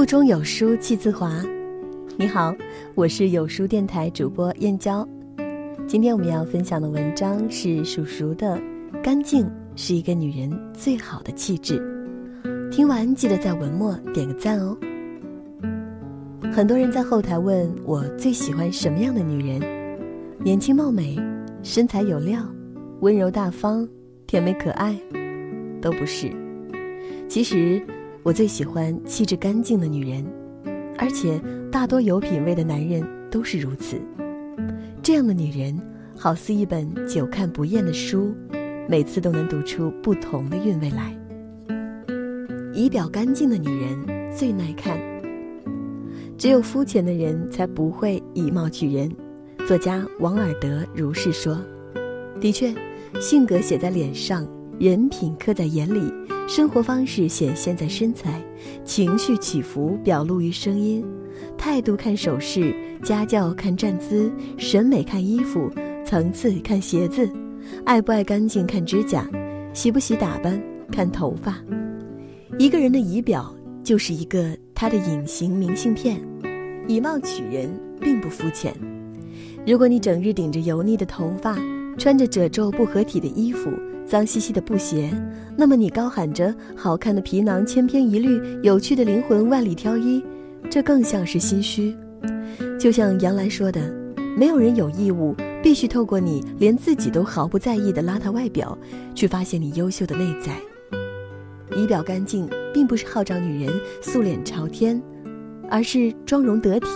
腹中有书气自华。你好，我是有书电台主播燕娇。今天我们要分享的文章是蜀黍的《干净是一个女人最好的气质》。听完记得在文末点个赞哦。很多人在后台问我最喜欢什么样的女人？年轻貌美，身材有料，温柔大方，甜美可爱，都不是。其实。我最喜欢气质干净的女人，而且大多有品位的男人都是如此。这样的女人好似一本久看不厌的书，每次都能读出不同的韵味来。仪表干净的女人最耐看。只有肤浅的人才不会以貌取人。作家王尔德如是说。的确，性格写在脸上，人品刻在眼里。生活方式显现在身材，情绪起伏表露于声音，态度看手势，家教看站姿，审美看衣服，层次看鞋子，爱不爱干净看指甲，洗不洗打扮看头发。一个人的仪表就是一个他的隐形明信片，以貌取人并不肤浅。如果你整日顶着油腻的头发，穿着褶皱不合体的衣服。脏兮兮的布鞋，那么你高喊着好看的皮囊千篇一律，有趣的灵魂万里挑一，这更像是心虚。就像杨澜说的，没有人有义务必须透过你连自己都毫不在意的邋遢外表，去发现你优秀的内在。仪表干净，并不是号召女人素脸朝天，而是妆容得体，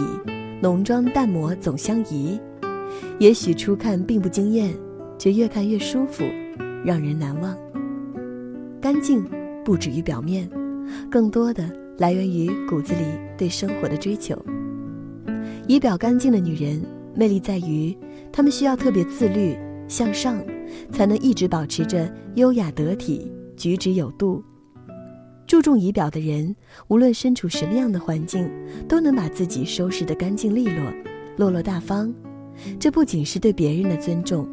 浓妆淡抹总相宜。也许初看并不惊艳，却越看越舒服。让人难忘。干净不止于表面，更多的来源于骨子里对生活的追求。仪表干净的女人，魅力在于她们需要特别自律向上，才能一直保持着优雅得体、举止有度。注重仪表的人，无论身处什么样的环境，都能把自己收拾得干净利落、落落大方。这不仅是对别人的尊重，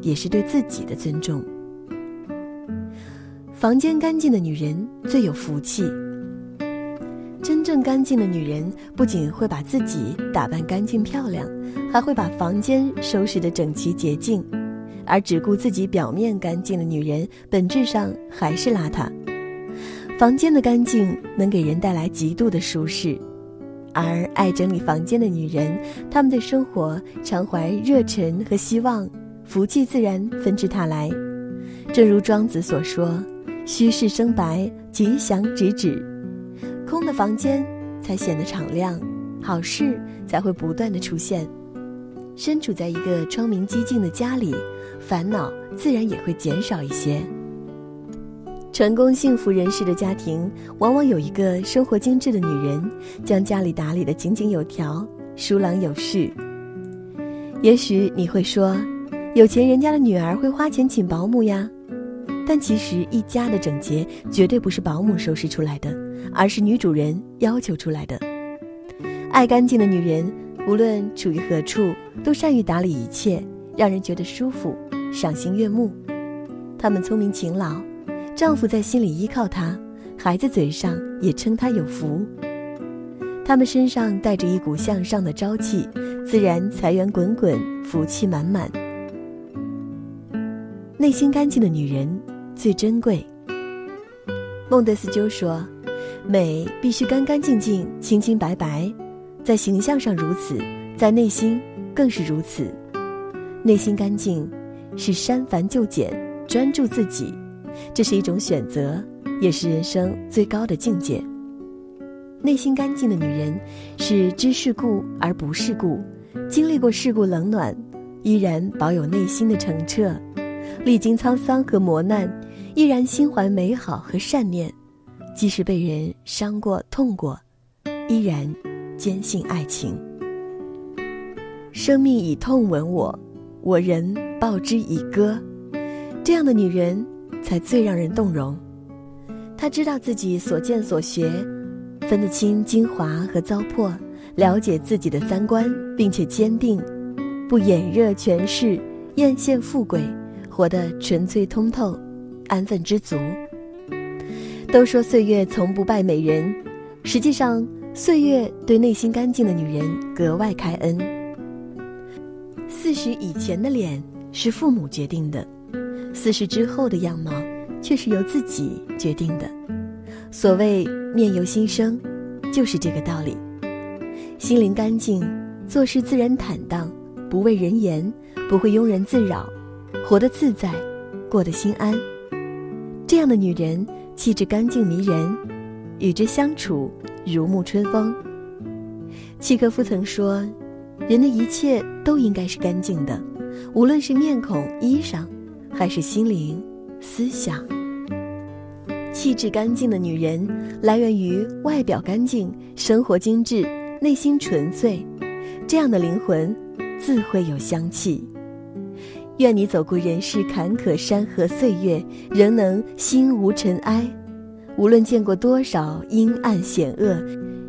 也是对自己的尊重。房间干净的女人最有福气。真正干净的女人，不仅会把自己打扮干净漂亮，还会把房间收拾得整齐洁净。而只顾自己表面干净的女人，本质上还是邋遢。房间的干净能给人带来极度的舒适，而爱整理房间的女人，她们对生活常怀热忱和希望，福气自然纷至沓来。正如庄子所说。虚室生白，吉祥直指。空的房间才显得敞亮，好事才会不断的出现。身处在一个窗明几净的家里，烦恼自然也会减少一些。成功幸福人士的家庭，往往有一个生活精致的女人，将家里打理得井井有条、疏朗有序。也许你会说，有钱人家的女儿会花钱请保姆呀。但其实，一家的整洁绝对不是保姆收拾出来的，而是女主人要求出来的。爱干净的女人，无论处于何处，都善于打理一切，让人觉得舒服、赏心悦目。她们聪明勤劳，丈夫在心里依靠她，孩子嘴上也称她有福。她们身上带着一股向上的朝气，自然财源滚滚，福气满满。内心干净的女人。最珍贵。孟德斯鸠说：“美必须干干净净、清清白白，在形象上如此，在内心更是如此。内心干净，是删繁就简、专注自己，这是一种选择，也是人生最高的境界。内心干净的女人，是知世故而不世故，经历过世故冷暖，依然保有内心的澄澈。”历经沧桑和磨难，依然心怀美好和善念；即使被人伤过、痛过，依然坚信爱情。生命以痛吻我，我仍报之以歌。这样的女人才最让人动容。她知道自己所见所学，分得清精华和糟粕，了解自己的三观，并且坚定，不眼热权势，艳羡富贵。活得纯粹通透，安分知足。都说岁月从不败美人，实际上岁月对内心干净的女人格外开恩。四十以前的脸是父母决定的，四十之后的样貌却是由自己决定的。所谓面由心生，就是这个道理。心灵干净，做事自然坦荡，不畏人言，不会庸人自扰，活得自在，过得心安。这样的女人，气质干净迷人，与之相处如沐春风。契诃夫曾说：“人的一切都应该是干净的，无论是面孔、衣裳，还是心灵、思想。”气质干净的女人，来源于外表干净、生活精致、内心纯粹，这样的灵魂自会有香气。愿你走过人世坎坷山河岁月，仍能心无尘埃；无论见过多少阴暗险恶，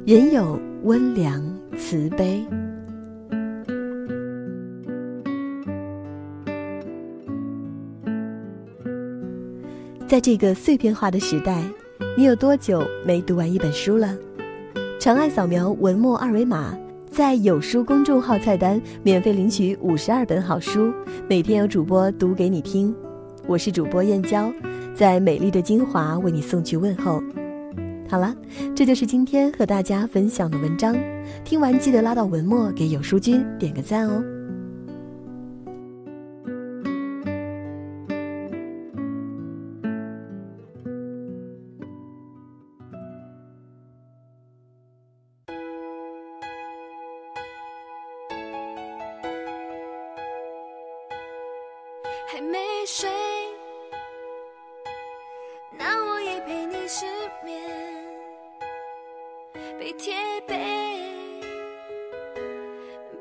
仍有温良慈悲。在这个碎片化的时代，你有多久没读完一本书了？长按扫描文末二维码，在有书公众号菜单免费领取五十二本好书，每天有主播读给你听。我是主播燕娇，在美丽的金华为你送去问候。好了，这就是今天和大家分享的文章。听完记得拉到文末给有书君点个赞哦。还没睡，那我也陪你失眠，背贴背，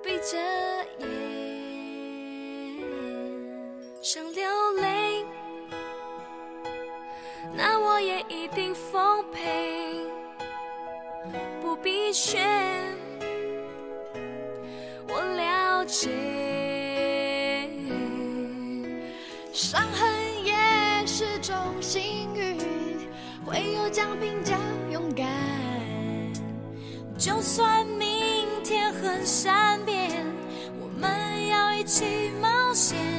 闭着眼，想流泪，那我也一定奉陪，不必选，我了解。伤痕也是种幸运，会有奖品叫勇敢。就算明天很善变，我们要一起冒险。